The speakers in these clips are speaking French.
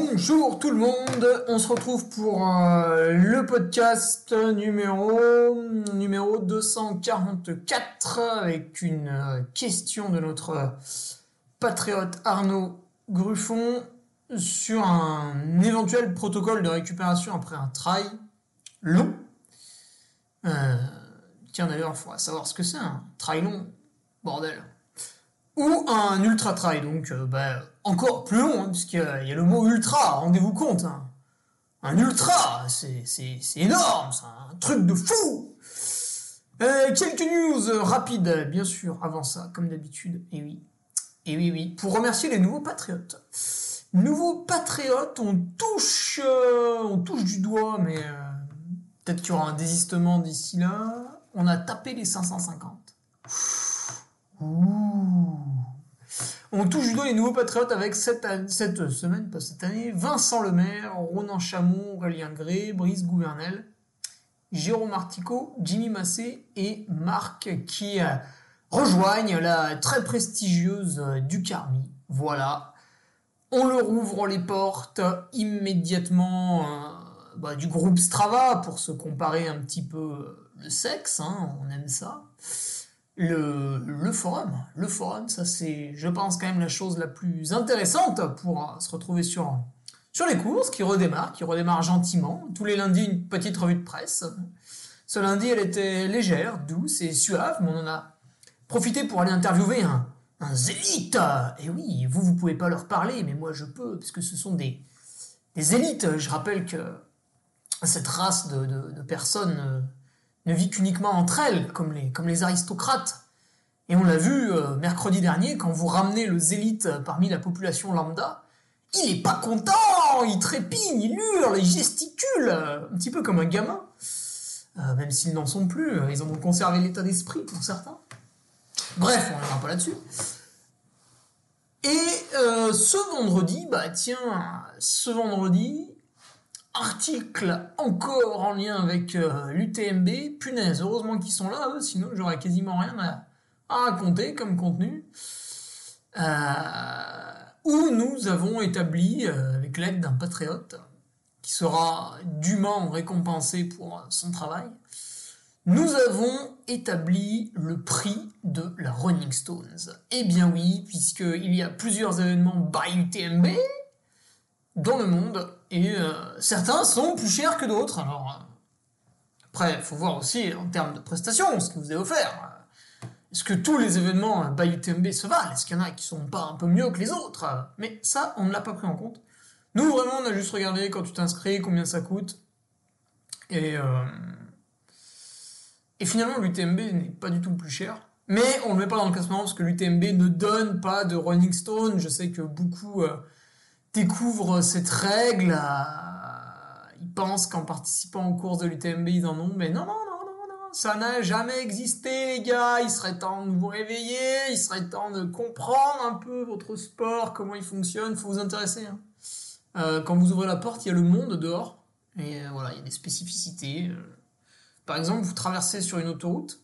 Bonjour tout le monde, on se retrouve pour euh, le podcast numéro, numéro 244 avec une euh, question de notre patriote Arnaud Gruffon sur un éventuel protocole de récupération après un trail long. Euh, tiens d'ailleurs, il faudra savoir ce que c'est un trail long, bordel. Ou un ultra trail, donc bah, encore plus long, hein, puisqu'il y, a le mot ultra, rendez-vous compte. Hein. Un ultra, c'est énorme, c'est un truc de fou. Euh, quelques news rapides, bien sûr, avant ça, comme d'habitude. Et oui, et oui, oui, pour remercier les nouveaux patriotes. Nouveaux patriotes, on touche, euh, on touche du doigt, mais euh, peut-être qu'il y aura un désistement d'ici là. On a tapé les 550. Ouh. On touche du les nouveaux patriotes avec cette, cette semaine, pas cette année, Vincent Lemaire, Ronan Chamon, Aurélien Gray, Brice Gouvernel, Jérôme Artico, Jimmy Massé et Marc qui euh, rejoignent la très prestigieuse euh, Ducarmi. Voilà. On leur ouvre les portes immédiatement euh, bah, du groupe Strava pour se comparer un petit peu le sexe, hein, on aime ça le, forum. Le forum, ça c'est, je pense, quand même la chose la plus intéressante pour euh, se retrouver sur, sur les courses, qui redémarre, qui redémarre gentiment. Tous les lundis, une petite revue de presse. Ce lundi, elle était légère, douce et suave, mais on en a profité pour aller interviewer un, un zélite. Et oui, vous, vous pouvez pas leur parler, mais moi je peux, puisque ce sont des, des élites. Je rappelle que cette race de, de personnes euh, ne vit qu'uniquement entre elles, comme les, aristocrates. Et on l'a vu euh, mercredi dernier, quand vous ramenez le zélite parmi la population lambda, il est pas content, il trépigne, il hurle, il gesticule, un petit peu comme un gamin. Euh, même s'ils n'en sont plus, ils ont conservé l'état d'esprit pour certains. Bref, on ne pas là-dessus. Et euh, ce vendredi, bah tiens, ce vendredi, article encore en lien avec euh, l'UTMB. Punaise, heureusement qu'ils sont là, sinon j'aurais quasiment rien à, raconter comme contenu. Euh, où nous avons établi, euh, avec l'aide d'un patriote, qui sera dûment récompensé pour son travail, nous avons établi le prix de la Running Stones. Eh bien oui, puisqu'il y a plusieurs événements by UTMB dans le monde, et euh, certains sont plus chers que d'autres. Alors, euh, après, il faut voir aussi en termes de prestations ce que vous avez offert. Est-ce que tous les événements by UTMB se valent? Est-ce qu'il y en a qui sont pas un peu mieux que les autres? Mais ça, on ne l'a pas pris en compte. Nous, vraiment, on a juste regardé quand tu t'inscris, combien ça coûte. Et, euh, et finalement, l'UTMB n'est pas du tout le plus cher. Mais on ne le met pas dans le classement parce que l'UTMB ne donne pas de Running Stone. Je sais que beaucoup découvrent cette règle, euh, ils pensent qu'en participant aux courses de l'UTMB, ils en ont, mais non, non, non, non, non, ça n'a jamais existé, les gars. Il serait temps de vous réveiller, il serait temps de comprendre un peu votre sport, comment il fonctionne, faut vous intéresser. Hein. Euh, quand vous ouvrez la porte, il y a le monde dehors, et euh, voilà, il y a des spécificités. Par exemple, vous traversez sur une autoroute,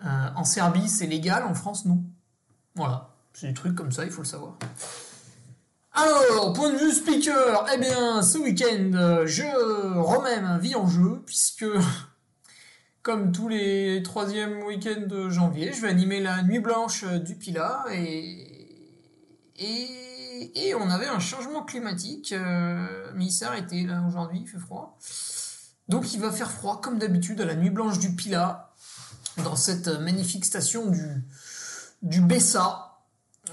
en Serbie, c'est légal, en France, non. Voilà, c'est des trucs comme ça, il faut le savoir. Alors, point de vue speaker, eh bien, ce week-end, je remets ma vie en jeu, puisque, comme tous les troisièmes week-ends de janvier, je vais animer la nuit blanche du Pila, et, et, on avait un changement climatique. Euh, était là aujourd'hui, il fait froid. Donc il va faire froid, comme d'habitude, à la nuit blanche du Pila, dans cette magnifique station du, du Bessa.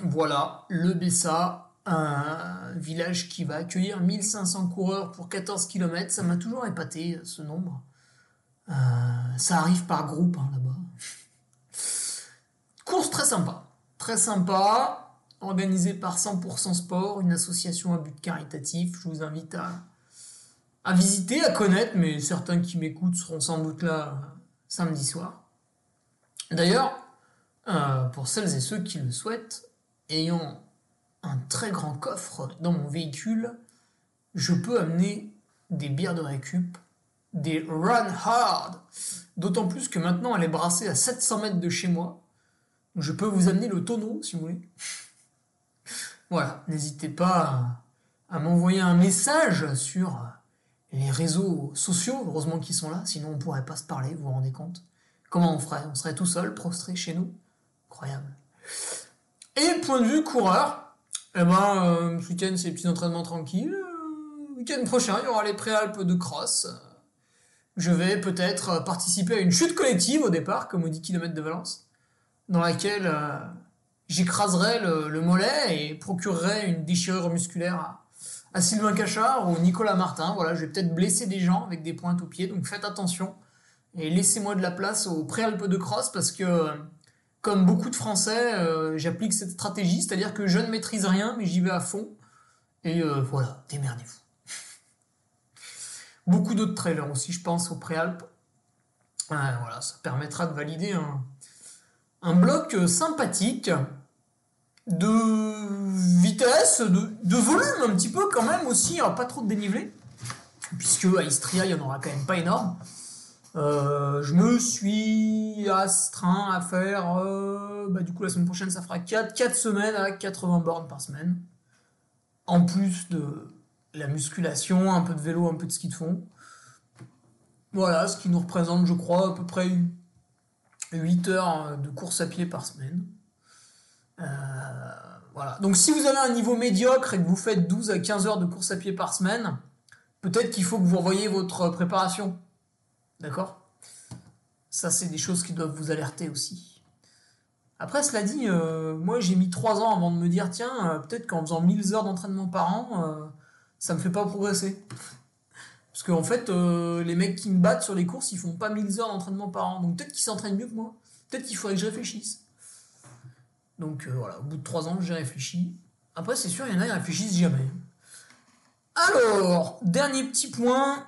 Voilà, le Bessa, un village qui va accueillir 1500 coureurs pour 14 km. Ça m'a toujours épaté, ce nombre. Euh, ça arrive par groupe hein, là-bas. Course très sympa. Très sympa, organisée par 100% Sport, une association à but caritatif. Je vous invite à, visiter, à connaître, mais certains qui m'écoutent seront sans doute là euh, samedi soir. D'ailleurs, euh, pour celles et ceux qui le souhaitent, ayant un très grand coffre dans mon véhicule, je peux amener des bières de récup, des Run Hard. D'autant plus que maintenant elle est brassée à 700 mètres de chez moi. Je peux vous amener le tonneau si vous voulez. voilà, n'hésitez pas à, m'envoyer un message sur les réseaux sociaux. Heureusement qu'ils sont là, sinon on pourrait pas se parler, vous vous rendez compte Comment on ferait? On serait tout seul, prostré chez nous? Incroyable. Et point de vue coureur, eh ben, euh, ce week-end, c'est petits entraînements tranquilles. Le week-end prochain, il y aura les préalpes de cross. Je vais peut-être participer à une chute collective au départ, comme aux 10 km de Valence, dans laquelle euh, j'écraserai le, mollet et procurerai une déchirure musculaire à, Sylvain Cachard ou Nicolas Martin. Voilà, je vais peut-être blesser des gens avec des pointes aux pieds, donc faites attention. Et laissez-moi de la place aux préalpes de cross parce que comme beaucoup de Français, euh, j'applique cette stratégie, c'est-à-dire que je ne maîtrise rien, mais j'y vais à fond. Et euh, voilà, démerdez-vous. beaucoup d'autres trailers aussi, je pense, au préalpes. voilà, ça permettra de valider un, bloc sympathique de vitesse, de, volume un petit peu quand même aussi, pas trop de dénivelé, puisque à Istria, il n'y en aura quand même pas énorme. Euh, je me suis astreint à faire, euh, bah, du coup la semaine prochaine ça fera 4, 4 semaines à 80 bornes par semaine. En plus de la musculation, un peu de vélo, un peu de ski de fond. Voilà, ce qui nous représente je crois à peu près 8 heures de course à pied par semaine. Euh, voilà. Donc si vous avez un niveau médiocre et que vous faites 12 à 15 heures de course à pied par semaine, peut-être qu'il faut que vous revoyiez votre préparation. D'accord? Ça, c'est des choses qui doivent vous alerter aussi. Après, cela dit, euh, moi j'ai mis 3 ans avant de me dire, tiens, euh, peut-être qu'en faisant 1000 heures d'entraînement par an, euh, ça me fait pas progresser. Parce qu'en fait, les mecs qui me battent sur les courses, ils font pas 1000 heures d'entraînement par an. Donc peut-être qu'ils s'entraînent mieux que moi. Peut-être qu'il faudrait que je réfléchisse. Donc voilà, au bout de 3 ans, j'ai réfléchi. Après, c'est sûr, il y en a, qui réfléchissent jamais. Alors, dernier petit point,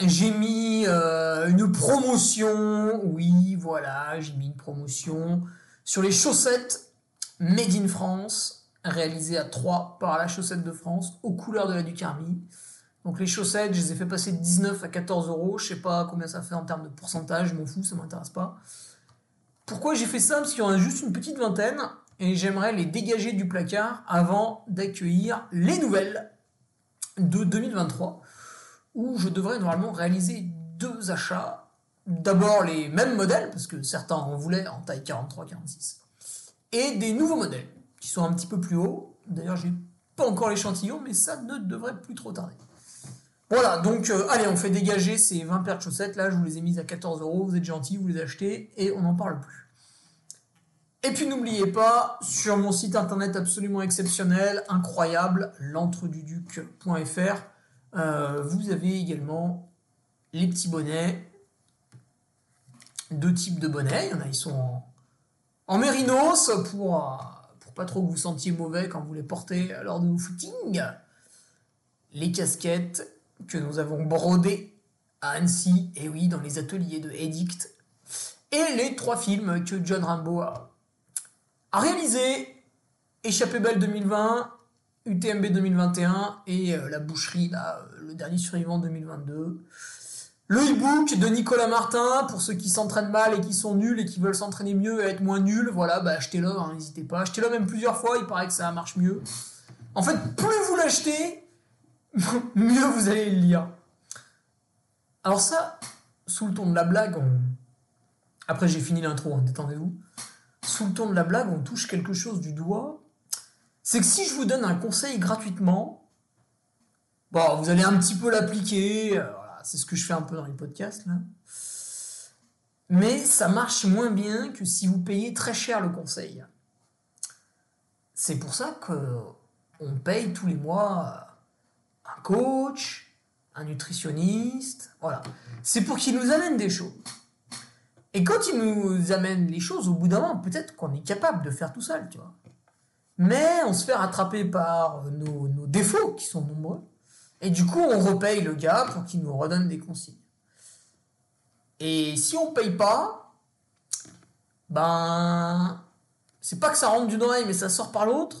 j'ai mis euh, une promotion, oui, voilà, j'ai mis une promotion sur les chaussettes Made in France, réalisées à 3 par la chaussette de France, aux couleurs de la Ducarmi. Donc les chaussettes, je les ai fait passer de 19 à 14 euros, je sais pas combien ça fait en termes de pourcentage, je m'en fous, ça m'intéresse pas. Pourquoi j'ai fait ça? Parce qu'il y en a juste une petite vingtaine, et j'aimerais les dégager du placard avant d'accueillir les nouvelles de 2023 où je devrais normalement réaliser deux achats. D'abord les mêmes modèles, parce que certains en voulaient en taille 43-46, et des nouveaux modèles, qui sont un petit peu plus hauts. D'ailleurs, j'ai pas encore l'échantillon, mais ça ne devrait plus trop tarder. Voilà, donc euh, allez, on fait dégager ces 20 paires de chaussettes. Là, je vous les ai mises à 14 euros. Vous êtes gentils, vous les achetez et on n'en parle plus. Et puis n'oubliez pas, sur mon site internet absolument exceptionnel, incroyable, l'entreduduc.fr, euh, vous avez également les petits bonnets. Deux types de bonnets. Il y en a, ils sont en, mérinos pour, euh, pour pas trop que vous sentiez mauvais quand vous les portez lors de vos footings. Les casquettes que nous avons brodées à Annecy, et oui, dans les ateliers de Edict. Et les trois films que John Rambo a, a réalisés. Échappée belle 2020, UTMB 2021 et euh, la boucherie, là, euh, le dernier survivant 2022. Le e-book de Nicolas Martin, pour ceux qui s'entraînent mal et qui sont nuls et qui veulent s'entraîner mieux et être moins nuls, voilà, bah achetez-le, hein, n'hésitez pas. Achetez-le même plusieurs fois, il paraît que ça marche mieux. En fait, plus vous l'achetez, mieux vous allez le lire. Alors ça, sous le ton de la blague, après j'ai fini l'intro, hein, détendez-vous. Sous le ton de la blague, on touche quelque chose du doigt. C'est que si je vous donne un conseil gratuitement, bon, vous allez un petit peu l'appliquer. Euh, c'est ce que je fais un peu dans les podcasts là. Mais ça marche moins bien que si vous payez très cher le conseil. C'est pour ça que on paye tous les mois un coach, un nutritionniste, voilà. C'est pour qu'il nous amène des choses. Et quand il nous amène les choses, au bout d'un moment, peut-être qu'on est capable de faire tout seul, tu vois. Mais on se fait rattraper par nos, nos défauts, qui sont nombreux. Et du coup, on repaye le gars pour qu'il nous redonne des consignes. Et si on paye pas, ben, c'est pas que ça rentre d'une oreille, mais ça sort par l'autre.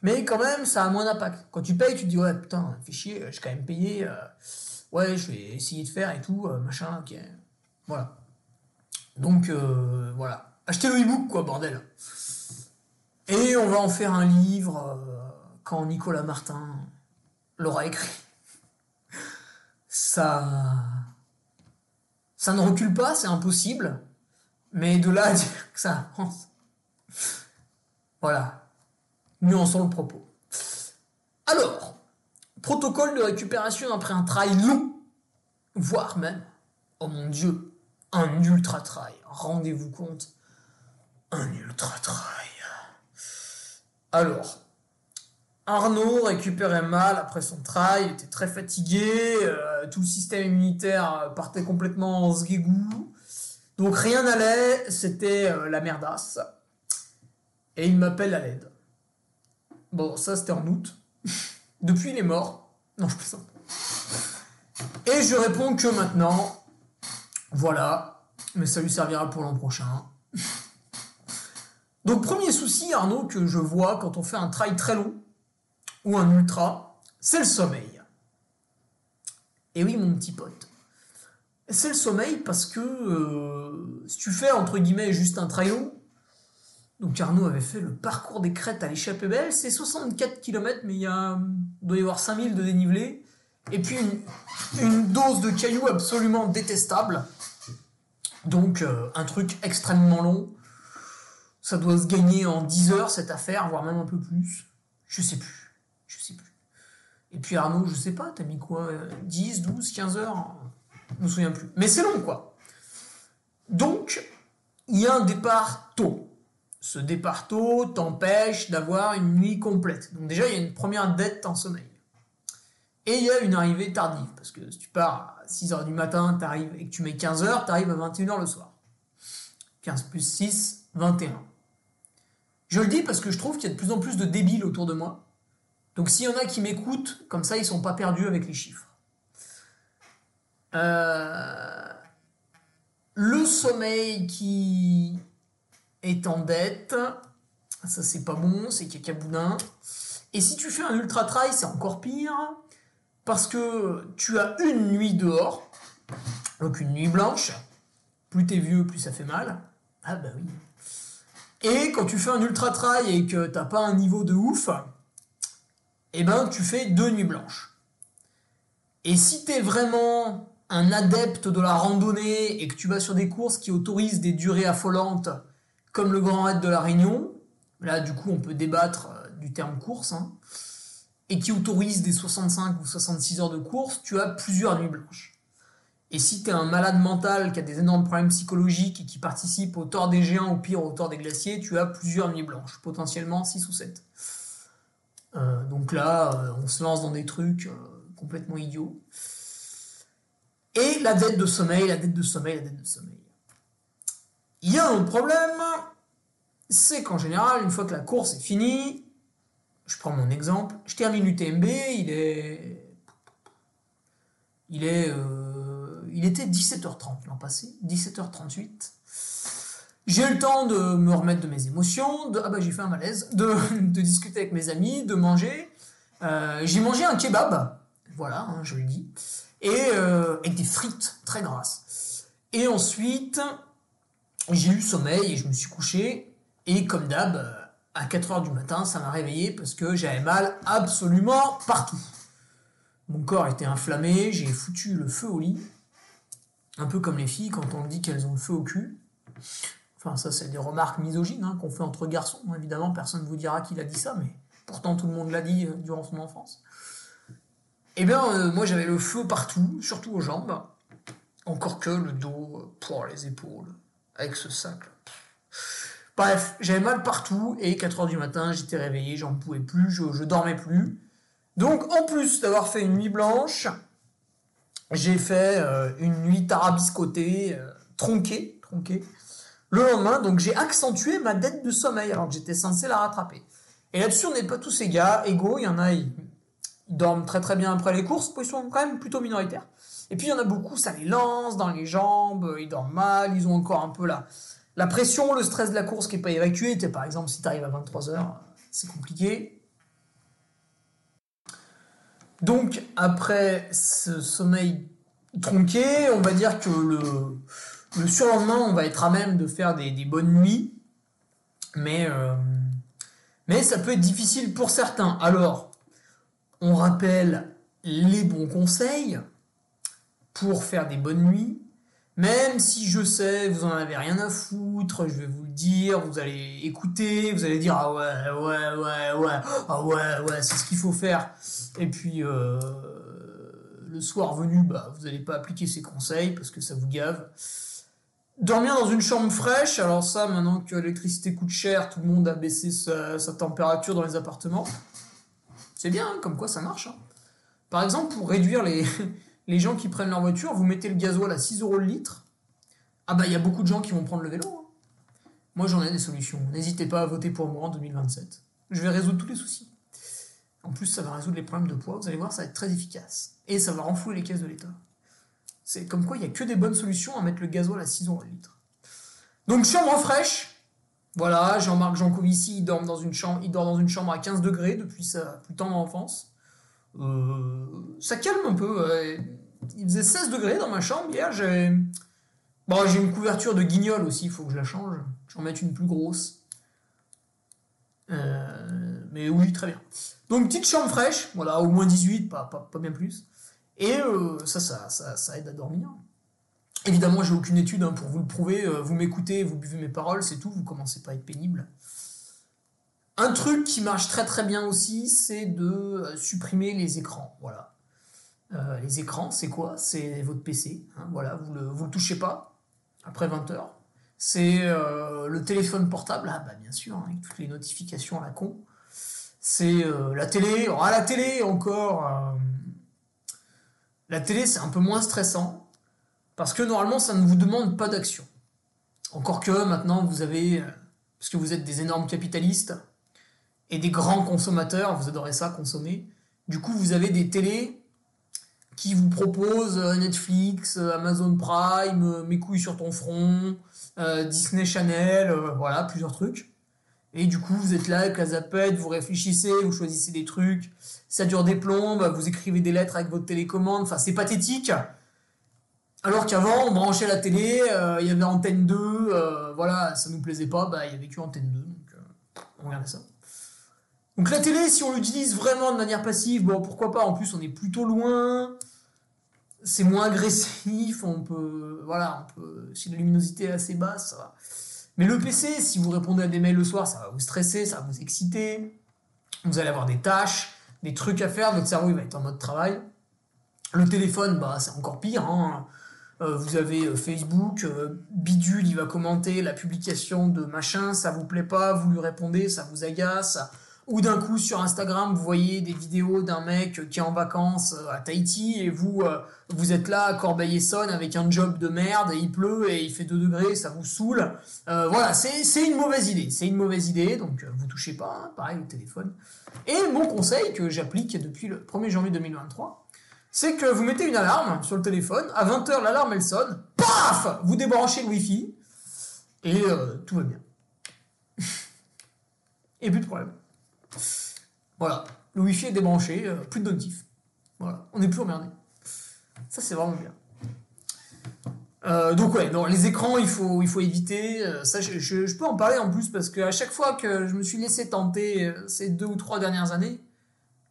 Mais quand même, ça a moins d'impact. Quand tu payes, tu te dis, ouais, putain, fais chier, j'ai quand même payé. Euh, ouais, je vais essayer de faire et tout, euh, machin, ok. Voilà. Donc, euh, voilà. Achetez le e-book, quoi, bordel. Et on va en faire un livre quand Nicolas Martin l'aura écrit. Ça. Ça ne recule pas, c'est impossible. Mais de là à dire que ça avance. Voilà. Nuançons le propos. Alors, protocole de récupération après un trail long, voire même, oh mon dieu, un ultra trail. Rendez-vous compte, un ultra trail. Alors, Arnaud récupérait mal après son trail, il était très fatigué, euh, tout le système immunitaire partait complètement en sguégou. Donc rien n'allait, c'était euh, la merdasse. Et il m'appelle à l'aide. Bon, ça c'était en août. Depuis, il est mort. Non, je plaisante. Et je réponds que maintenant, voilà, mais ça lui servira pour l'an prochain. Donc premier souci, Arnaud, que je vois quand on fait un trail très long, ou un ultra, c'est le sommeil. Et oui, mon petit pote. C'est le sommeil parce que euh, si tu fais entre guillemets juste un trail donc Arnaud avait fait le parcours des crêtes à l'échappée belle, c'est 64 km, mais il, y a, doit y avoir 5000 de dénivelé, et puis une, dose de cailloux absolument détestable. Donc euh, un truc extrêmement long. Ça doit se gagner en 10 heures cette affaire, voire même un peu plus. Je sais plus. Je sais plus. Et puis Arnaud, je sais pas, t'as mis quoi 10, 12, 15 heures? Je me souviens plus. Mais c'est long, quoi. Donc, il y a un départ tôt. Ce départ tôt t'empêche d'avoir une nuit complète. Donc déjà, il y a une première dette en sommeil. Et il y a une arrivée tardive. Parce que si tu pars à 6h du matin arrives, et que tu mets 15 heures, tu arrives à 21h le soir. 15 plus 6, 21. Je le dis parce que je trouve qu'il y a de plus en plus de débiles autour de moi donc s'il y en a qui m'écoutent, comme ça ils sont pas perdus avec les chiffres. Euh, le sommeil qui est en dette, ça c'est pas bon, c'est cacaboudin. Et si tu fais un ultra trail, c'est encore pire, parce que tu as une nuit dehors, donc une nuit blanche. Plus t'es vieux, plus ça fait mal. Ah bah oui. Et quand tu fais un ultra trail et que t'as pas un niveau de ouf, eh ben, tu fais deux nuits blanches. Et si tu es vraiment un adepte de la randonnée et que tu vas sur des courses qui autorisent des durées affolantes, comme le Grand Raid de la Réunion, là du coup on peut débattre euh, du terme course, hein, et qui autorisent des 65 ou 66 heures de course, tu as plusieurs nuits blanches. Et si tu es un malade mental qui a des énormes problèmes psychologiques et qui participe au tort des géants, au pire au tort des glaciers, tu as plusieurs nuits blanches, potentiellement 6 ou 7. Euh, donc là, euh, on se lance dans des trucs euh, complètement idiots. Et la dette de sommeil, la dette de sommeil, la dette de sommeil. Il y a un problème, c'est qu'en général, une fois que la course est finie, je prends mon exemple, je termine l'UTMB, il est. Il est. il était 17h30 l'an passé, 17h38. J'ai eu le temps de me remettre de mes émotions, de, ah bah j'ai fait un malaise, de, discuter avec mes amis, de manger. Euh, j'ai mangé un kebab, voilà, hein, je le dis. et avec des frites très grasses. Et ensuite, j'ai eu sommeil et je me suis couché. Et comme d'hab, à 4 heures du matin, ça m'a réveillé parce que j'avais mal absolument partout. Mon corps était inflammé, j'ai foutu le feu au lit. Un peu comme les filles quand on dit qu'elles ont le feu au cul. Enfin, ça, c'est des remarques misogynes hein, qu'on fait entre garçons. Évidemment, personne ne vous dira qu'il a dit ça, mais pourtant tout le monde l'a dit euh, durant son enfance. Eh bien, euh, moi, j'avais le feu partout, surtout aux jambes. Encore que le dos, euh, pour les épaules, avec ce sac. Bref, j'avais mal partout et 4 heures du matin, j'étais réveillé, j'en pouvais plus, je dormais plus. Donc, en plus d'avoir fait une nuit blanche, j'ai fait euh, une nuit tarabiscotée, euh, tronquée, tronquée. Le lendemain, donc j'ai accentué ma dette de sommeil alors que j'étais censé la rattraper. Et là-dessus, on n'est pas tous égaux, égaux. Il y en a, ils, dorment très très bien après les courses, ils sont quand même plutôt minoritaires. Et puis il y en a beaucoup, ça les lance dans les jambes, ils dorment mal, ils ont encore un peu la, la pression, le stress de la course qui n'est pas évacué, par exemple, si tu arrives à 23h, c'est compliqué. Donc, après ce sommeil tronqué, on va dire que le, surlendemain, on va être à même de faire des, bonnes nuits. Mais, euh, mais ça peut être difficile pour certains. Alors, on rappelle les bons conseils pour faire des bonnes nuits. Même si je sais, vous en avez rien à foutre, je vais vous le vous allez écouter, vous allez dire ah ouais, ouais, ouais, ouais, ah ouais, ouais, c'est ce qu'il faut faire. Et puis euh, le soir venu, bah vous n'allez pas appliquer ces conseils parce que ça vous gave. Dormir dans une chambre fraîche, alors ça, maintenant que l'électricité coûte cher, tout le monde a baissé sa, température dans les appartements. C'est bien, hein, comme quoi ça marche. Hein. Par exemple, pour réduire les, les gens qui prennent leur voiture, vous mettez le gasoil à 6 euros le litre. Ah bah il y a beaucoup de gens qui vont prendre le vélo. Moi j'en ai des solutions. N'hésitez pas à voter pour moi en 2027. Je vais résoudre tous les soucis. En plus, ça va résoudre les problèmes de poids. Vous allez voir, ça va être très efficace. Et ça va renflouer les caisses de l'État. C'est comme quoi il n'y a que des bonnes solutions à mettre le gasoil à 6 euros le litre. Donc chambre fraîche. Voilà, Jean-Marc Jancovici, il dort dans une chambre, il dort dans une chambre à 15 degrés depuis sa plus tendre enfance. Euh, ça calme un peu. Il faisait 16 degrés dans ma chambre hier. J'ai bon, j'ai une couverture de guignol aussi, il faut que je la change. J'en mette une plus grosse. Euh, mais oui, très bien. Donc petite chambre fraîche, voilà, au moins 18, pas, pas, pas bien plus. Et euh, ça, ça, ça, aide à dormir. Évidemment, j'ai aucune étude hein, pour vous le prouver. vous m'écoutez, vous buvez mes paroles, c'est tout. Vous commencez pas à être pénible. Un truc qui marche très très bien aussi, c'est de euh, supprimer les écrans. Voilà. Euh, les écrans, c'est quoi? C'est votre PC. Hein, voilà, vous le, vous le touchez pas après 20 heures. C'est euh, le téléphone portable, ah bah bien sûr, hein, avec toutes les notifications à la con. C'est la télé. Oh, la télé encore. la télé, c'est un peu moins stressant parce que normalement, ça ne vous demande pas d'action. Encore que maintenant, vous avez, parce que vous êtes des énormes capitalistes, et des grands consommateurs, vous adorez ça, consommer. Du coup, vous avez des télés qui vous proposent euh, Netflix, euh, Amazon Prime, euh, Mes couilles sur ton front, Disney Channel, voilà, plusieurs trucs. Et du coup, vous êtes là avec la zapette, vous réfléchissez, vous choisissez des trucs, ça dure des plombes, vous écrivez des lettres avec votre télécommande, enfin c'est pathétique. Alors qu'avant, on branchait la télé, il y avait Antenne 2, voilà, ça nous plaisait pas, bah il y avait que Antenne 2, donc on regardait ça. Donc la télé, si on l'utilise vraiment de manière passive, bon, pourquoi pas. En plus, on est plutôt loin. C'est moins agressif. On peut, voilà, on peut, si la luminosité est assez basse, ça va. Mais le PC, si vous répondez à des mails le soir, ça va vous stresser, ça va vous exciter. Vous allez avoir des tâches, des trucs à faire. Votre cerveau, va être en mode travail. Le téléphone, bah, c'est encore pire. Hein. Euh, vous avez euh, Facebook, euh, Bidule, il va commenter la publication de machin, ça vous plaît pas, vous lui répondez, ça vous agace ou d'un coup sur Instagram vous voyez des vidéos d'un mec qui est en vacances euh, à Tahiti et vous euh, vous êtes là à Corbeil-Essonne avec un job de merde et il pleut et il fait 2 degrés ça vous saoule. Euh, voilà c'est une mauvaise idée. C'est une mauvaise idée donc vous touchez pas hein, pareil au téléphone. Et mon conseil que j'applique depuis le 1er janvier 2023 c'est que vous mettez une alarme sur le téléphone. À 20h l'alarme elle sonne. Paf! Vous débranchez le wifi. Et tout va bien. Et plus de problème voilà, le wifi est débranché, euh, plus de notif. Voilà, on n'est plus emmerdé. Ça, c'est vraiment bien. Euh, donc ouais, non, les écrans, il faut, éviter. Euh, ça, je, peux en parler en plus parce qu'à chaque fois que je me suis laissé tenter ces deux ou trois dernières années,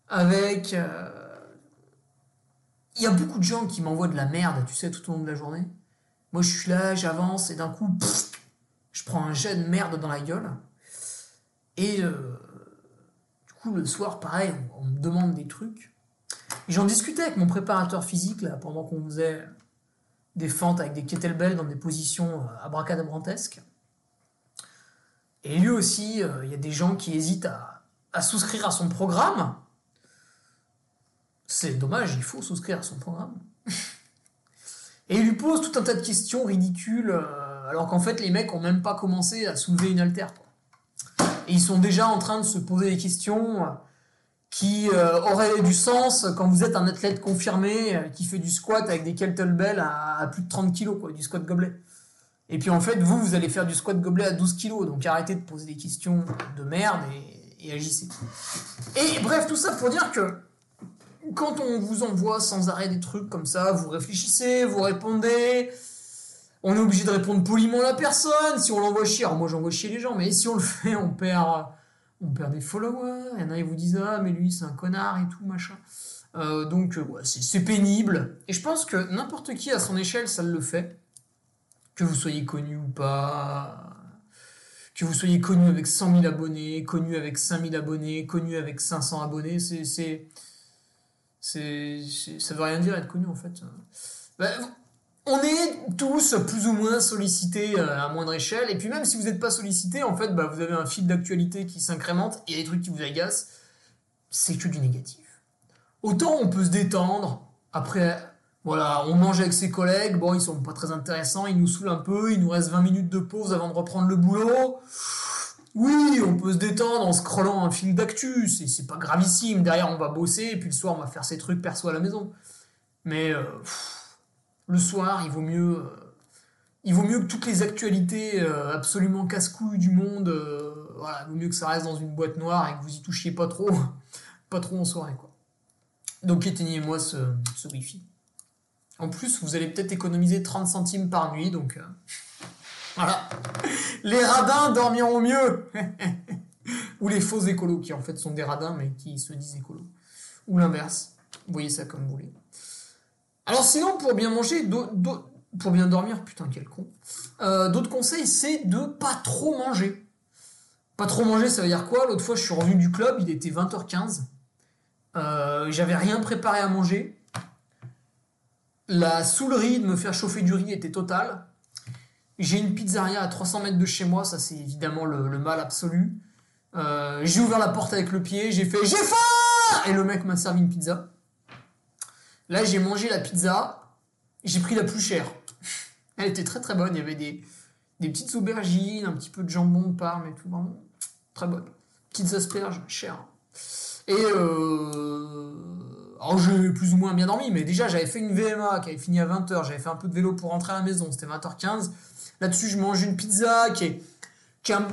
avec, il y a beaucoup de gens qui m'envoient de la merde, tu sais, tout au long de la journée. Moi, je suis là, j'avance et d'un coup, je prends un jet de merde dans la gueule. Et le soir, pareil, on, me demande des trucs. J'en discutais avec mon préparateur physique là pendant qu'on faisait des fentes avec des kettlebells dans des positions euh, abracadabrantesques. Et lui aussi, euh, il y a des gens qui hésitent à, souscrire à son programme. C'est dommage, il faut souscrire à son programme. Et il lui pose tout un tas de questions ridicules, euh, alors qu'en fait les mecs ont même pas commencé à soulever une haltère. Et ils sont déjà en train de se poser des questions qui euh, aurait du sens quand vous êtes un athlète confirmé euh, qui fait du squat avec des kettlebells à, plus de 30 kg, quoi, du squat gobelet. Et puis en fait, vous, vous allez faire du squat gobelet à 12 kg, donc arrêtez de poser des questions de merde et agissez. Et bref, tout ça pour dire que quand on vous envoie sans arrêt des trucs comme ça, vous réfléchissez, vous répondez, on est obligé de répondre poliment à la personne, si on l'envoie chier, alors moi j'envoie chier les gens, mais si on le fait, on perd on perd des followers, il y en a qui vous disent ah mais lui c'est un connard et tout machin. Euh, donc euh, ouais, c'est pénible. Et je pense que n'importe qui à son échelle ça le fait. Que vous soyez connu ou pas, que vous soyez connu avec 100 000 abonnés, connu avec 5000 abonnés, connu avec 500 abonnés, c'est ça veut rien dire être connu en fait. Bah, on est tous plus ou moins sollicités euh, à moindre échelle. Et puis même si vous n'êtes pas sollicité, en fait, bah, vous avez un fil d'actualité qui s'incrémente et des trucs qui vous agacent. C'est que du négatif. Autant on peut se détendre. Après, voilà, on mange avec ses collègues. Bon, ils sont pas très intéressants. Ils nous saoulent un peu. Il nous reste 20 minutes de pause avant de reprendre le boulot. Oui, on peut se détendre en scrollant un fil d'actu. C'est pas gravissime. Derrière, on va bosser. Et puis le soir, on va faire ses trucs perso à la maison. Mais... Euh, le soir, il vaut mieux, euh, il vaut mieux que toutes les actualités euh, absolument casse-couilles du monde, euh, voilà, il vaut mieux que ça reste dans une boîte noire et que vous y touchiez pas trop, pas trop en soirée. Donc éteignez-moi ce, ce Wi-Fi. En plus, vous allez peut-être économiser 30 centimes par nuit, donc voilà. Les radins dormiront mieux. Ou les faux écolos, qui en fait sont des radins, mais qui se disent écolos. Ou l'inverse. Voyez ça comme vous voulez. Alors sinon, pour bien manger, pour bien dormir, putain quel con, euh, d'autres conseils, c'est de pas trop manger. Pas trop manger, ça veut dire quoi? L'autre fois, je suis revenu du club, il était 20h15. Euh, j'avais rien préparé à manger. La saoulerie de me faire chauffer du riz était totale. J'ai une pizzeria à 300 mètres de chez moi, ça c'est évidemment le, mal absolu. Euh, j'ai ouvert la porte avec le pied, j'ai fait j'ai faim et le mec m'a servi une pizza. Là, j'ai mangé la pizza, j'ai pris la plus chère. Elle était très très bonne, il y avait des, petites aubergines, un petit peu de jambon de Parme et tout, vraiment très bonne. Petites asperges, chères. Et euh... Alors j'ai plus ou moins bien dormi, mais déjà j'avais fait une VMA qui avait fini à 20h, j'avais fait un peu de vélo pour rentrer à la maison, c'était 20h15. Là-dessus je mange une pizza qui est, qui un,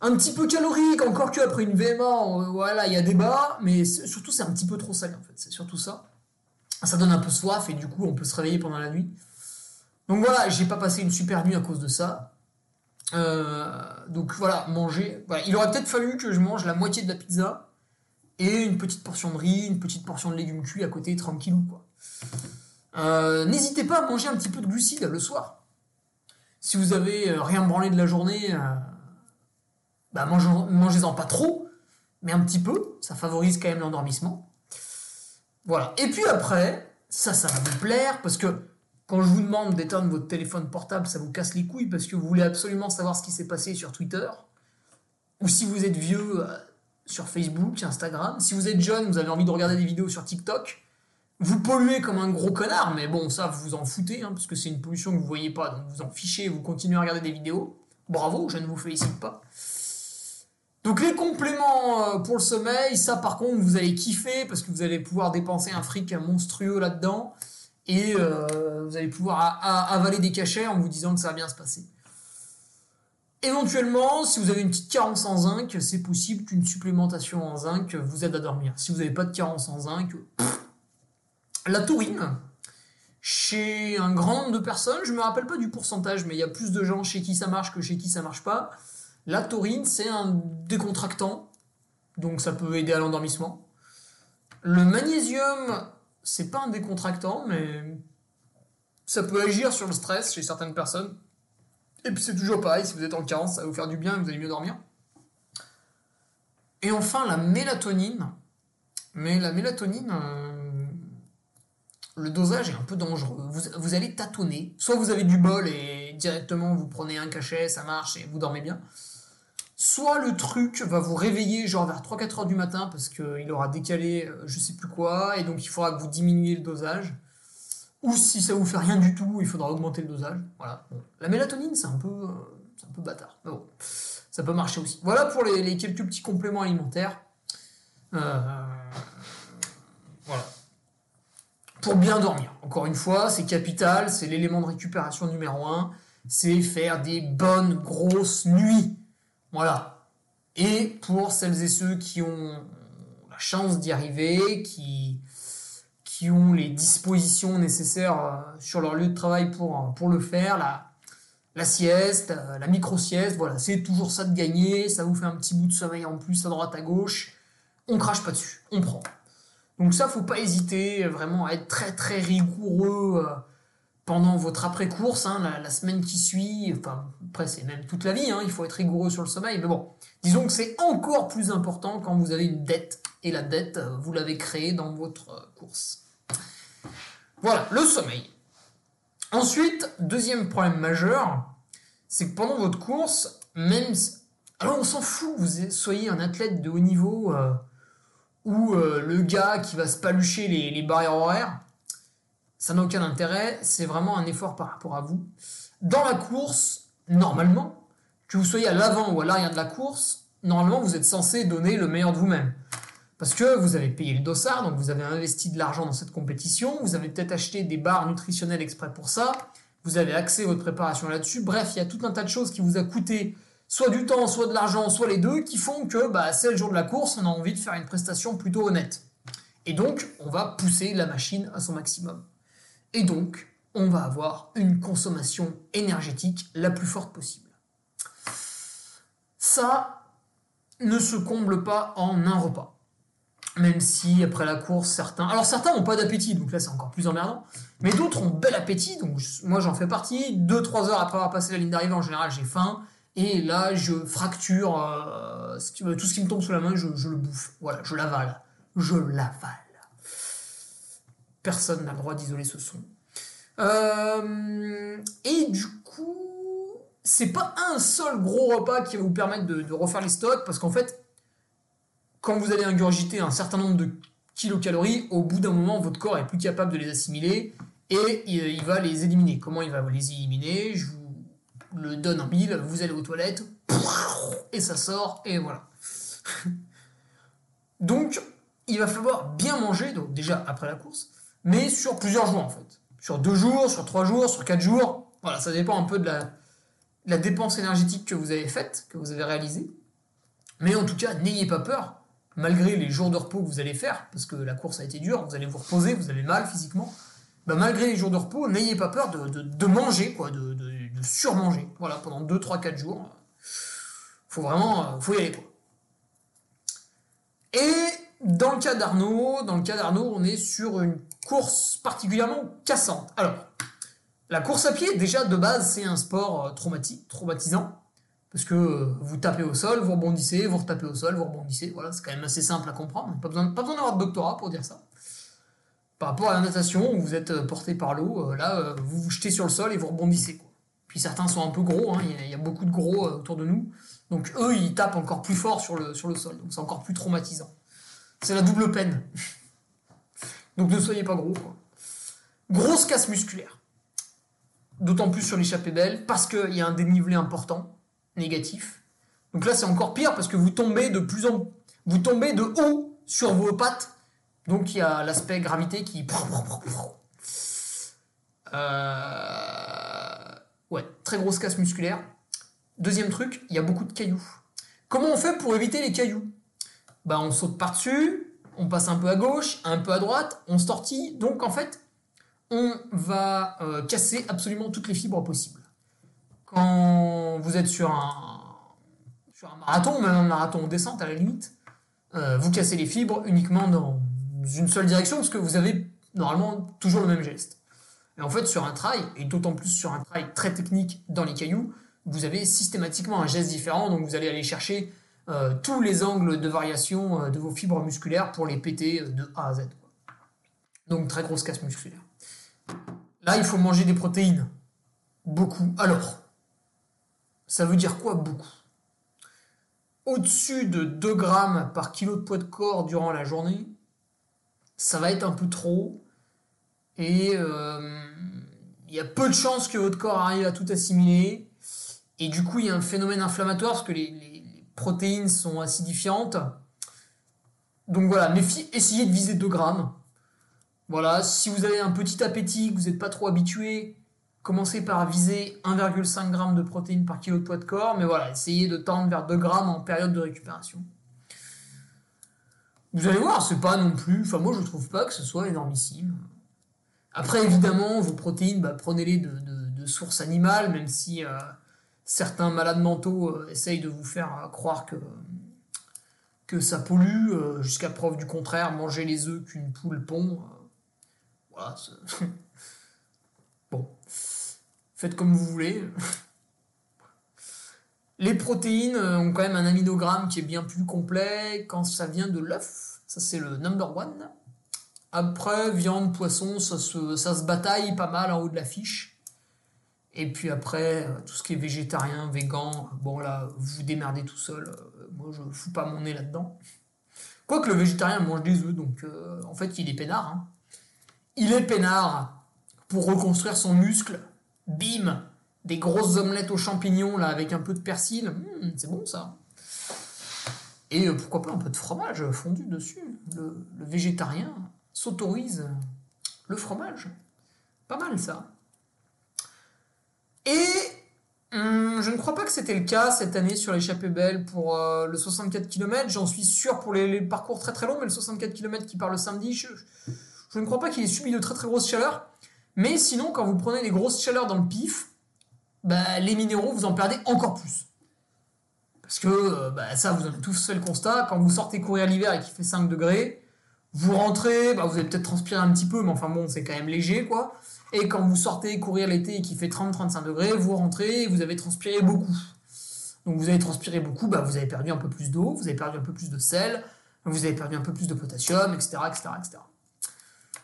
petit peu calorique, encore que après une VMA, euh, voilà, il y a débat, mais surtout c'est un petit peu trop salé en fait, c'est surtout ça ça donne un peu soif et du coup on peut se réveiller pendant la nuit. Donc voilà, j'ai pas passé une super nuit à cause de ça. Euh, donc voilà, manger. Il aurait peut-être fallu que je mange la moitié de la pizza et une petite portion de riz, une petite portion de légumes cuits à côté, tranquillou quoi. Euh, n'hésitez pas à manger un petit peu de glucides le soir. Si vous avez euh, rien branlé de la journée, bah mangez-en pas trop, mais un petit peu, ça favorise quand même l'endormissement. Voilà. Et puis après, ça, ça va vous plaire parce que quand je vous demande d'éteindre votre téléphone portable, ça vous casse les couilles parce que vous voulez absolument savoir ce qui s'est passé sur Twitter. Ou si vous êtes vieux, euh, sur Facebook, Instagram. Si vous êtes jeune, vous avez envie de regarder des vidéos sur TikTok. Vous polluez comme un gros connard, mais bon, ça, vous vous en foutez, hein, parce que c'est une pollution que vous voyez pas, donc vous en fichez, vous continuez à regarder des vidéos. Bravo, je ne vous félicite pas. Donc les compléments euh, pour le sommeil, ça par contre vous allez kiffer parce que vous allez pouvoir dépenser un fric monstrueux là-dedans et euh, vous allez pouvoir avaler des cachets en vous disant que ça va bien se passer. Éventuellement, si vous avez une petite carence en zinc, c'est possible qu'une supplémentation en zinc vous aide à dormir. Si vous n'avez pas de carence en zinc, la taurine. Chez un grand nombre de personnes, je me rappelle pas du pourcentage, mais il y a plus de gens chez qui ça marche que chez qui ça marche pas. La taurine, c'est un décontractant, donc ça peut aider à l'endormissement. Le magnésium, c'est pas un décontractant, mais ça peut agir sur le stress chez certaines personnes. Et puis c'est toujours pareil, si vous êtes en carence, ça va vous faire du bien et vous allez mieux dormir. Et enfin, la mélatonine. Mais la mélatonine, euh, le dosage est un peu dangereux. Vous, vous, allez tâtonner. Soit vous avez du bol et directement vous prenez un cachet, ça marche et vous dormez bien. Soit le truc va vous réveiller genre vers 3-4 heures du matin parce qu'il aura décalé euh, je sais plus quoi et donc il faudra que vous diminuiez le dosage. Ou si ça vous fait rien du tout, il faudra augmenter le dosage. Voilà. La mélatonine, c'est un peu, euh, un peu bâtard. Mais bon, ça peut marcher aussi. Voilà pour les, quelques petits compléments alimentaires. Euh. Pour bien dormir. Encore une fois, c'est capital, c'est l'élément de récupération numéro un. C'est faire des bonnes grosses nuits. Voilà. Et pour celles et ceux qui ont la chance d'y arriver, qui, qui ont les dispositions nécessaires euh, sur leur lieu de travail pour, euh, pour le faire, la, la sieste, euh, la micro-sieste, voilà, c'est toujours ça de gagner, ça vous fait un petit bout de sommeil en plus à droite à gauche, on crache pas dessus, on prend. Donc ça, faut pas hésiter vraiment à être très très rigoureux pendant votre après-course, hein, la, semaine qui suit, enfin après c'est même toute la vie, hein, il faut être rigoureux sur le sommeil, mais bon, disons que c'est encore plus important quand vous avez une dette, et la dette, vous l'avez créée dans votre course. Voilà, le sommeil. Ensuite, deuxième problème majeur, c'est que pendant votre course, même... Alors on s'en fout, vous soyez un athlète de haut niveau euh, ou euh, le gars qui va se palucher les barrières horaires, ça n'a aucun intérêt, c'est vraiment un effort par rapport à vous. Dans la course, normalement, que vous soyez à l'avant ou à l'arrière de la course, normalement vous êtes censé donner le meilleur de vous-même. Parce que vous avez payé le dossard, donc vous avez investi de l'argent dans cette compétition, vous avez peut-être acheté des barres nutritionnelles exprès pour ça, vous avez axé votre préparation là-dessus. Bref, il y a tout un tas de choses qui vous a coûté soit du temps, soit de l'argent, soit les deux, qui font que bah, c'est le jour de la course, on a envie de faire une prestation plutôt honnête. Et donc, on va pousser la machine à son maximum. Et donc, on va avoir une consommation énergétique la plus forte possible. Ça ne se comble pas en un repas. Même si après la course, certains... Alors certains n'ont pas d'appétit, donc là c'est encore plus emmerdant, mais d'autres ont bel appétit, donc moi j'en fais partie, 2-3 heures après avoir passé la ligne d'arrivée, en général j'ai faim, et là je fracture euh, tout ce qui me tombe sous la main, je, le bouffe, voilà, je l'avale, je l'avale. Personne n'a le droit d'isoler ce son. Euh, et du coup, c'est pas un seul gros repas qui va vous permettre de, refaire les stocks, parce qu'en fait, quand vous allez ingurgiter un certain nombre de kilocalories, au bout d'un moment, votre corps est plus capable de les assimiler et il va les éliminer. Comment il va les éliminer? Je vous le donne en mille, vous allez aux toilettes, et ça sort, et voilà. donc, il va falloir bien manger, donc déjà après la course, mais sur plusieurs jours en fait. Sur deux jours, sur trois jours, sur quatre jours. Voilà, ça dépend un peu de la, de dépense énergétique que vous avez faite, que vous avez réalisée. Mais en tout cas, n'ayez pas peur malgré les jours de repos que vous allez faire, parce que la course a été dure, vous allez vous reposer, vous avez mal physiquement, bah, malgré les jours de repos, n'ayez pas peur de, manger, quoi, de, surmanger. Voilà, pendant 2, 3, 4 jours. Faut vraiment, euh, faut y aller, quoi. Et dans le cas d'Arnaud, dans le cas d'Arnaud, on est sur une course particulièrement cassante. Alors, la course à pied, déjà de base, c'est un sport euh, traumatisant. Parce que vous tapez au sol, vous rebondissez, vous retapez au sol, vous rebondissez. Voilà, c'est quand même assez simple à comprendre. Pas besoin, d'avoir de doctorat pour dire ça. Par rapport à la natation, où vous êtes euh, porté par l'eau, euh, là, euh, vous vous jetez sur le sol et vous rebondissez. Puis certains sont un peu gros, hein, il y, a beaucoup de gros autour de nous. Donc eux, ils tapent encore plus fort sur le, sur le sol. Donc c'est encore plus traumatisant. C'est la double peine. Donc ne soyez pas gros. Grosse casse musculaire. D'autant plus sur l'échappée belle, parce qu'il y a un dénivelé important négatif. Donc là, c'est encore pire parce que vous tombez de plus en vous haut sur vos pattes. Donc il y a l'aspect gravité qui euh... ouais, très grosse casse musculaire. Deuxième truc, il y a beaucoup de cailloux. Comment on fait pour éviter les cailloux? Bah on saute par-dessus, on passe un peu à gauche, un peu à droite, on se tortille. Donc en fait, on va euh, casser absolument toutes les fibres possibles. Quand vous êtes sur un, marathon, même un marathon en descente à la limite, euh, vous cassez les fibres uniquement dans une seule direction parce que vous avez normalement toujours le même geste. Et en fait, sur un trail, et d'autant plus sur un trail très technique dans les cailloux, vous avez systématiquement un geste différent, donc vous allez aller chercher euh, tous les angles de variation euh, de vos fibres musculaires pour les péter euh, de A à Z. Donc très grosse casse musculaire. Là, il faut manger des protéines. Beaucoup. Alors, ça veut dire quoi beaucoup? Au-dessus de 2 grammes par kilo de poids de corps durant la journée, ça va être un peu trop. Et il y a peu de chances que votre corps arrive à tout assimiler. Et du coup, il y a un phénomène inflammatoire parce que les, protéines sont acidifiantes. Donc voilà, essayez de viser 2 grammes. Voilà, si vous avez un petit appétit, vous n'êtes pas trop habitué, commencez par viser 1,5 g de protéines par kilo de poids de corps. Mais voilà, essayez de tendre vers 2 grammes en période de récupération. Vous allez voir, c'est pas non plus. Enfin, moi, je trouve pas que ce soit énormissime. Après, évidemment, vos protéines, bah, prenez-les de, sources animales, même si euh, certains malades mentaux euh, essayent de vous faire euh, croire que, que ça pollue, euh, jusqu'à preuve du contraire, manger les œufs qu'une poule pond. voilà. bon. Faites comme vous voulez. Les protéines ont quand même un aminogramme qui est bien plus complet quand ça vient de l'œuf. Ça, c'est le number one. Après, viande, poisson, ça se, ça se bataille pas mal en haut de la fiche. Et puis après, euh, tout ce qui est végétarien, végan, bon là, vous démerdez tout seul. Euh, moi, je fous pas mon nez là-dedans. Quoique le végétarien mange des œufs, donc euh, en fait, il est peinard. Hein. Il est peinard pour reconstruire son muscle. Bim Des grosses omelettes aux champignons, là, avec un peu de persil. Hmm, c'est bon, ça. Et pourquoi pas un peu de fromage fondu dessus. Le végétarien s'autorise le fromage. Pas mal, ça. Et hum, je ne crois pas que c'était le cas cette année sur l'échappée belle pour euh, le 64 km. J'en suis sûr pour les, parcours très très longs, mais le 64 km qui part le samedi, je, ne crois pas qu'il ait subi de très très grosses chaleurs. Mais sinon, quand vous prenez des grosses chaleurs dans le pif, bah, les minéraux, vous en perdez encore plus. Parce que euh, bah, ça, vous avez tous fait le constat. Quand vous sortez courir l'hiver et qu'il fait 5 degrés, vous rentrez, bah, vous allez peut-être transpirer un petit peu, mais enfin bon, c'est quand même léger, quoi. Et quand vous sortez courir l'été et qu'il fait 30-35 degrés, vous rentrez et vous avez transpiré beaucoup. Donc vous avez transpiré beaucoup, bah vous avez perdu un peu plus d'eau, vous avez perdu un peu plus de sel, vous avez perdu un peu plus de potassium, etc. etc., etc.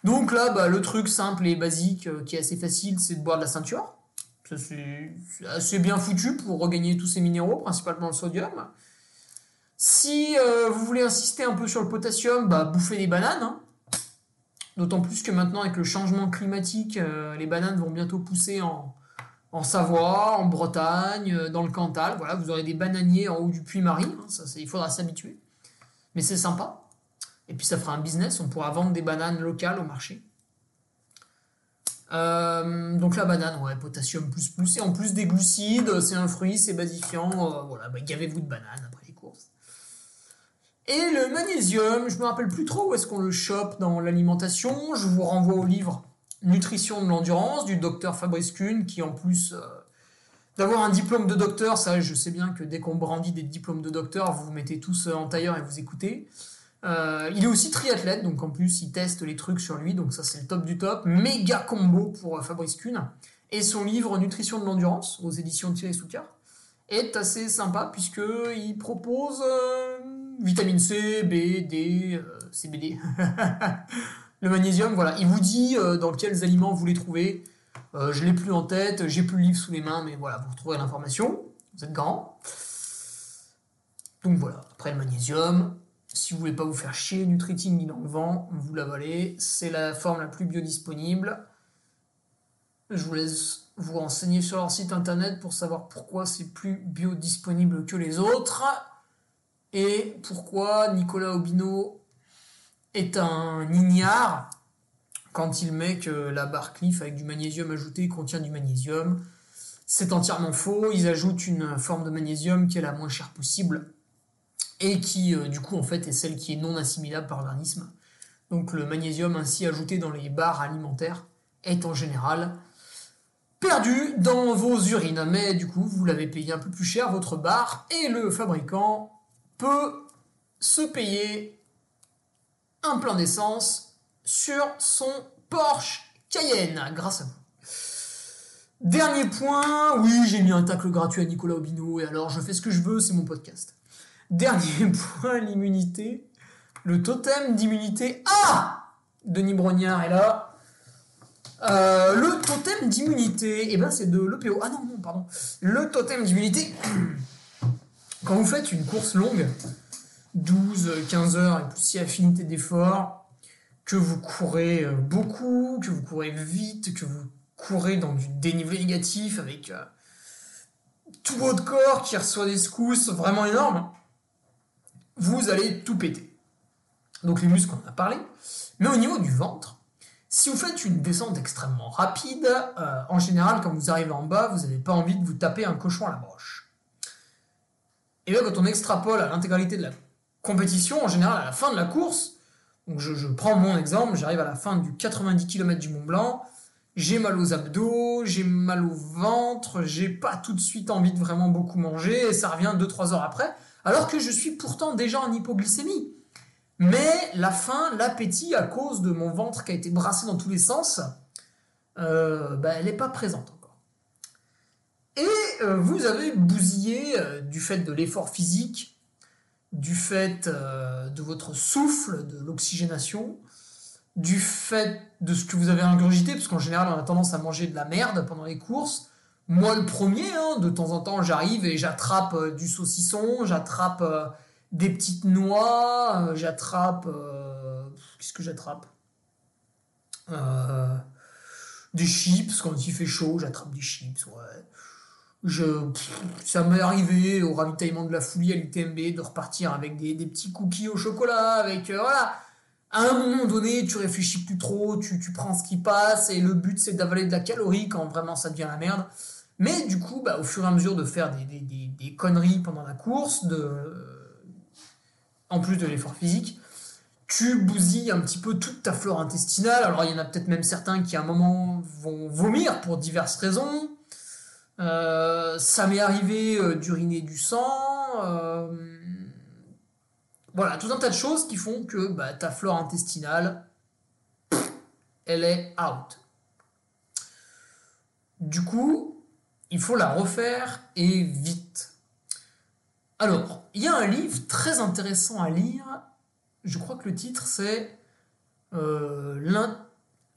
Donc là, bah, le truc simple et basique euh, qui est assez facile, c'est de boire de la ceinture. C'est assez bien foutu pour regagner tous ces minéraux, principalement le sodium. Si euh, vous voulez insister un peu sur le potassium, bah, bouffez des bananes. Hein. D'autant plus que maintenant, avec le changement climatique, euh, les bananes vont bientôt pousser en, Savoie, en Bretagne, euh, dans le Cantal. Voilà, vous aurez des bananiers en haut du Puy-Marie. Hein, ça, il faudra s'habituer. Mais c'est sympa. Et puis ça fera un business. On pourra vendre des bananes locales au marché. Donc la banane, ouais, potassium plus plus. Et en plus des glucides, c'est un fruit, c'est basifiant. voilà, bah, gavez-vous de bananes après. Et le magnésium, je me rappelle plus trop où est-ce qu'on le chope dans l'alimentation. Je vous renvoie au livre Nutrition de l'endurance du docteur Fabrice Kuhn, qui en plus euh, d'avoir un diplôme de docteur, ça je sais bien que dès qu'on brandit des diplômes de docteur, vous vous mettez tous en tailleur et vous écoutez. Euh, il est aussi triathlète, donc en plus il teste les trucs sur lui, donc ça c'est le top du top. Méga combo pour euh, Fabrice Kuhn. Et son livre Nutrition de l'endurance aux éditions Thierry Soucard est assez sympa puisque il propose vitamine C, B, D, euh, CBD. le magnésium, voilà. Il vous dit euh, dans quels aliments vous les trouvez. Euh, je l'ai plus en tête, j'ai plus le livre sous les mains, mais voilà, vous retrouverez l'information. Vous êtes grand. Donc voilà, après le magnésium, si vous voulez pas vous faire chier, Nutriting ni dans le vent, vous l'avalez. C'est la forme la plus biodisponible. Je vous laisse vous renseigner sur leur site internet pour savoir pourquoi c'est plus biodisponible que les autres et pourquoi Nicolas Obino est un ignare quand il met que la barre Cliff avec du magnésium ajouté contient du magnésium? C'est entièrement faux. Ils ajoutent une forme de magnésium qui est la moins chère possible et qui, euh, du coup, en fait, est celle qui est non assimilable par l'organisme. Donc le magnésium ainsi ajouté dans les barres alimentaires est en général perdu dans vos urines. Mais du coup, vous l'avez payé un peu plus cher, votre bar, et le fabricant peut se payer un plein d'essence sur son Porsche Cayenne, grâce à vous. Dernier point, oui, j'ai mis un tacle gratuit à Nicolas Obino, et alors je fais ce que je veux, c'est mon podcast. Dernier point, l'immunité. Le totem d'immunité Ah Denis Brognard est là. Euh, le totem d'immunité, eh ben c'est de l'EPO. Ah non, non, pardon. Le totem d'immunité, quand vous faites une course longue, 12, 15 heures et plus si affinité d'effort, que vous courez euh, beaucoup, que vous courez vite, que vous courez dans du dénivelé négatif avec euh, tout votre corps qui reçoit des secousses vraiment énormes, vous allez tout péter. Donc les muscles, on en a parlé. Mais au niveau du ventre, si vous faites une descente extrêmement rapide, euh, en général, quand vous arrivez en bas, vous n'avez pas envie de vous taper un cochon à la broche. Et bien, quand on extrapole à l'intégralité de la compétition, en général, à la fin de la course, je, prends mon exemple, j'arrive à la fin du 90 km du Mont Blanc, j'ai mal aux abdos, j'ai mal au ventre, j'ai pas tout de suite envie de vraiment beaucoup manger, et ça revient 2-3 heures après, alors que je suis pourtant déjà en hypoglycémie. Mais la faim, l'appétit, à cause de mon ventre qui a été brassé dans tous les sens, euh, bah, elle n'est pas présente. Et euh, vous avez bousillé euh, du fait de l'effort physique, du fait de votre souffle, de l'oxygénation, du fait de ce que vous avez ingurgité, parce qu'en général on a tendance à manger de la merde pendant les courses. Moi le premier, hein, de temps en temps j'arrive et j'attrape du saucisson, j'attrape des petites noix, euh, j'attrape. Euh, qu'est-ce que j'attrape? Euh, Des chips, quand il fait chaud, j'attrape des chips, ouais. Je, ça m'est arrivé au ravitaillement de la folie à l'UTMB de repartir avec des, petits cookies au chocolat, avec. voilà à un moment donné, tu réfléchis plus trop, tu, tu prends ce qui passe, et le but c'est d'avaler de la calorie quand vraiment ça devient la merde. Mais du coup, bah, au fur et à mesure de faire des, des, des conneries pendant la course, de en plus de l'effort physique, tu bousilles un petit peu toute ta flore intestinale. Alors il y en a peut-être même certains qui à un moment vont vomir pour diverses raisons. Euh, ça m'est arrivé euh, d'uriner du sang. Euh, voilà, tout un tas de choses qui font que bah, ta flore intestinale, elle est out. Du coup, il faut la refaire et vite. Alors, il y a un livre très intéressant à lire. Je crois que le titre c'est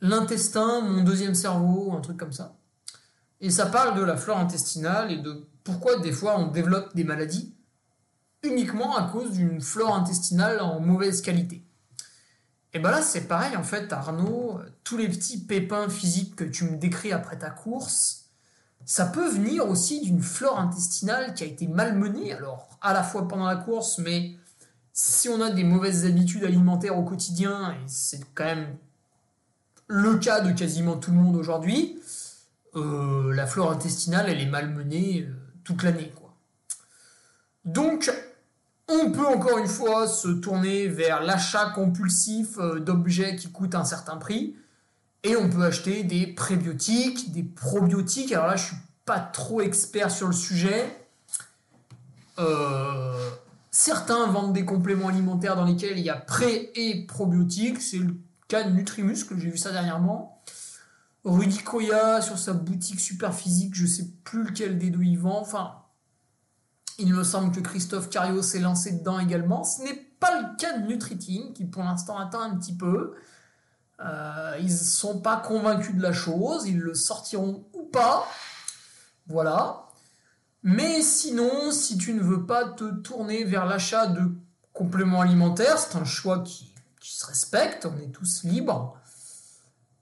L'intestin, mon deuxième cerveau, un truc comme ça. Et ça parle de la flore intestinale et de pourquoi des fois on développe des maladies uniquement à cause d'une flore intestinale en mauvaise qualité. Et ben là c'est pareil en fait Arnaud, tous les petits pépins physiques que tu me décris après ta course, ça peut venir aussi d'une flore intestinale qui a été malmenée, alors à la fois pendant la course, mais si on a des mauvaises habitudes alimentaires au quotidien, et c'est quand même le cas de quasiment tout le monde aujourd'hui, euh, la flore intestinale, elle est malmenée euh, toute l'année. Donc, on peut encore une fois se tourner vers l'achat compulsif euh, d'objets qui coûtent un certain prix. Et on peut acheter des prébiotiques, des probiotiques. Alors là, je suis pas trop expert sur le sujet. Certains vendent des compléments alimentaires dans lesquels il y a pré et probiotiques. C'est le cas de Nutrimuscle, j'ai vu ça dernièrement. Rudy Koya sur sa boutique super physique, je sais plus lequel des deux il vend. Enfin, il me semble que Christophe Cario s'est lancé dedans également. Ce n'est pas le cas de Nutriting, qui pour l'instant atteint un petit peu. Euh, ils sont pas convaincus de la chose, ils le sortiront ou pas. Voilà. Mais sinon, si tu ne veux pas te tourner vers l'achat de compléments alimentaires, c'est un choix qui, se respecte, on est tous libres.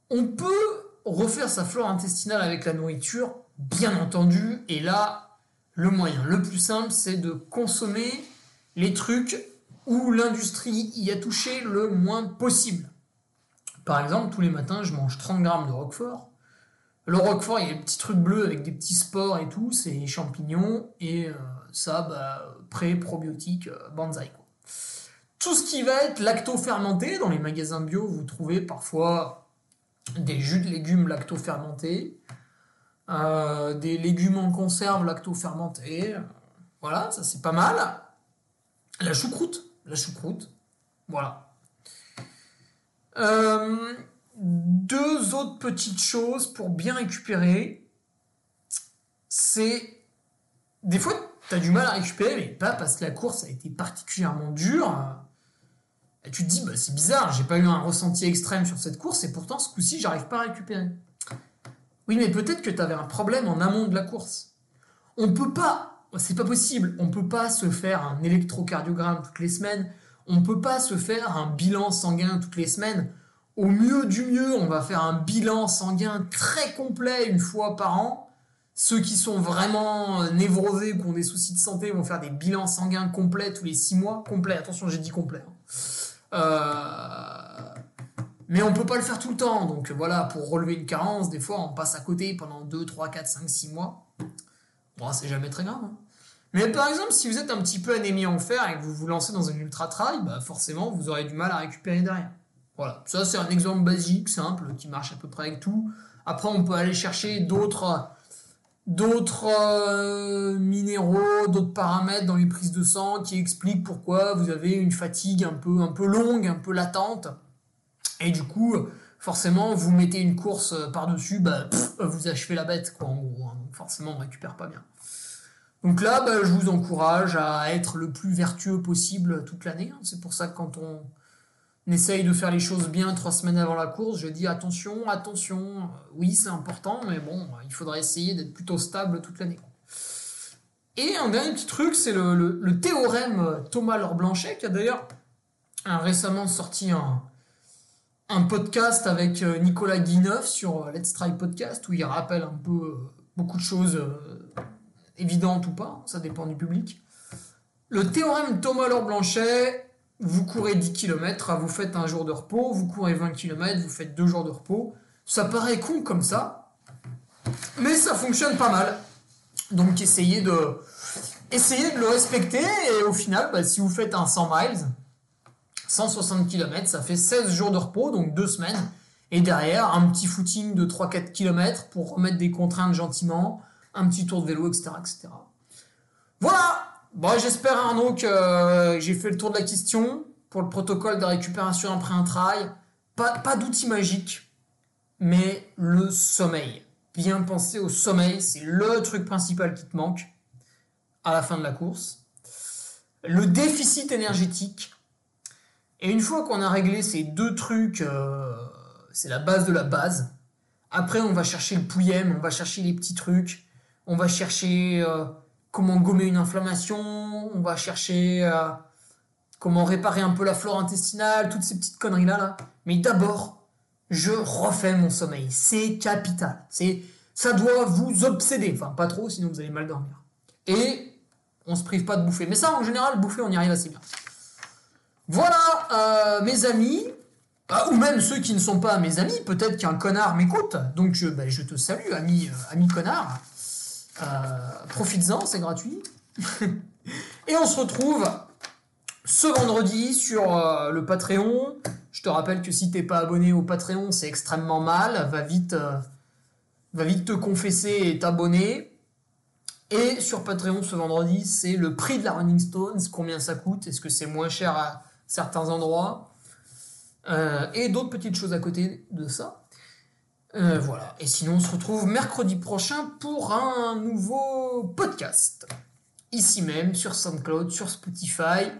On peut refaire sa flore intestinale avec la nourriture, bien entendu, et là, le moyen le plus simple, c'est de consommer les trucs où l'industrie y a touché le moins possible. Par exemple, tous les matins, je mange 30 grammes de Roquefort. Le Roquefort, il y a des petits trucs bleus avec des petits spores et tout, c'est champignons, et euh, ça, bah, pré-probiotique, euh. Quoi. Tout ce qui va être lacto-fermenté, dans les magasins bio, vous trouvez parfois des jus de légumes lacto-fermentés, euh, des légumes en conserve lacto-fermentés. Voilà, ça c'est pas mal. La choucroute, la choucroute, voilà. Euh, deux autres petites choses pour bien récupérer, c'est des fois tu as du mal à récupérer, mais pas parce que la course a été particulièrement dure. Et tu te dis, bah, c'est bizarre, j'ai pas eu un ressenti extrême sur cette course, et pourtant ce coup-ci, j'arrive pas à récupérer. Oui, mais peut-être que tu avais un problème en amont de la course. On peut pas, c'est pas possible, on peut pas se faire un électrocardiogramme toutes les semaines, on peut pas se faire un bilan sanguin toutes les semaines. Au mieux du mieux, on va faire un bilan sanguin très complet une fois par an ceux qui sont vraiment euh, névrosés ou qui ont des soucis de santé vont faire des bilans sanguins complets tous les 6 mois. Complet, attention, j'ai dit complet. Hein. Euh, mais on peut pas le faire tout le temps. Donc voilà, pour relever une carence, des fois on passe à côté pendant 2, 3, 4, 5, 6 mois. Bon, c'est jamais très grave. Hein. Mais par exemple, si vous êtes un petit peu anémie en fer et que vous vous lancez dans un ultra trail, bah forcément vous aurez du mal à récupérer derrière. Voilà, ça c'est un exemple basique, simple, qui marche à peu près avec tout. Après, on peut aller chercher d'autres d'autres euh, minéraux, d'autres paramètres dans les prises de sang qui expliquent pourquoi vous avez une fatigue un peu, un peu longue, un peu latente. Et du coup, forcément, vous mettez une course par-dessus, bah, vous achevez la bête, quoi, en gros. Hein. Forcément, on récupère pas bien. Donc là, bah, je vous encourage à être le plus vertueux possible toute l'année. Hein. C'est pour ça que quand on, on essaye de faire les choses bien trois semaines avant la course. Je dis attention, attention. Oui, c'est important, mais bon, il faudrait essayer d'être plutôt stable toute l'année. Et un dernier petit truc, c'est le, théorème Thomas Laure-Blanchet, qui a d'ailleurs récemment sorti un, podcast avec euh, Nicolas Guineuf sur euh, Let's Try Podcast, où il rappelle un peu euh, beaucoup de choses évidentes ou pas, ça dépend du public. Le théorème Thomas Laure-Blanchet, vous courez 10 km, vous faites un jour de repos, vous courez 20 km, vous faites deux jours de repos. Ça paraît con comme ça, mais ça fonctionne pas mal. Donc essayez de, essayez de le respecter et au final, bah, si vous faites un 100 miles, 160 km, ça fait 16 jours de repos, donc 2 semaines. Et derrière, un petit footing de 3-4 km pour remettre des contraintes gentiment, un petit tour de vélo, etc. etc. Voilà Bon, j'espère Arnaud que euh, j'ai fait le tour de la question pour le protocole de récupération après un trail. Pas, pas d'outil magique, mais le sommeil. Bien penser au sommeil, c'est le truc principal qui te manque à la fin de la course. Le déficit énergétique. Et une fois qu'on a réglé ces deux trucs, euh, c'est la base de la base. Après, on va chercher le pouillem, on va chercher les petits trucs, on va chercher euh, comment gommer une inflammation, on va chercher euh, comment réparer un peu la flore intestinale, toutes ces petites conneries là. là. Mais d'abord, je refais mon sommeil. C'est capital. C'est ça doit vous obséder. Enfin, pas trop, sinon vous allez mal dormir. Et on se prive pas de bouffer. Mais ça, en général, bouffer, on y arrive assez bien. Voilà, euh, mes amis, ah, ou même ceux qui ne sont pas mes amis, peut-être qu'un connard m'écoute. Donc je, ben, je te salue, ami, euh, ami connard. Euh, profites-en, c'est gratuit. Et on se retrouve ce vendredi sur euh, le Patreon. Je te rappelle que si t'es pas abonné au Patreon, c'est extrêmement mal. Va vite, euh, va vite te confesser et t'abonner. Et sur Patreon ce vendredi, c'est le prix de la Running Stones, combien ça coûte, est-ce que c'est moins cher à certains endroits, et d'autres petites choses à côté de ça. Euh, voilà. Et sinon, on se retrouve mercredi prochain pour un nouveau podcast. Ici même, sur SoundCloud, sur Spotify.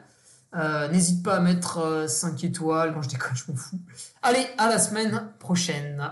Euh, n'hésite pas à mettre 5 euh, étoiles. Non, je déconne, je m'en fous. Allez, à la semaine prochaine.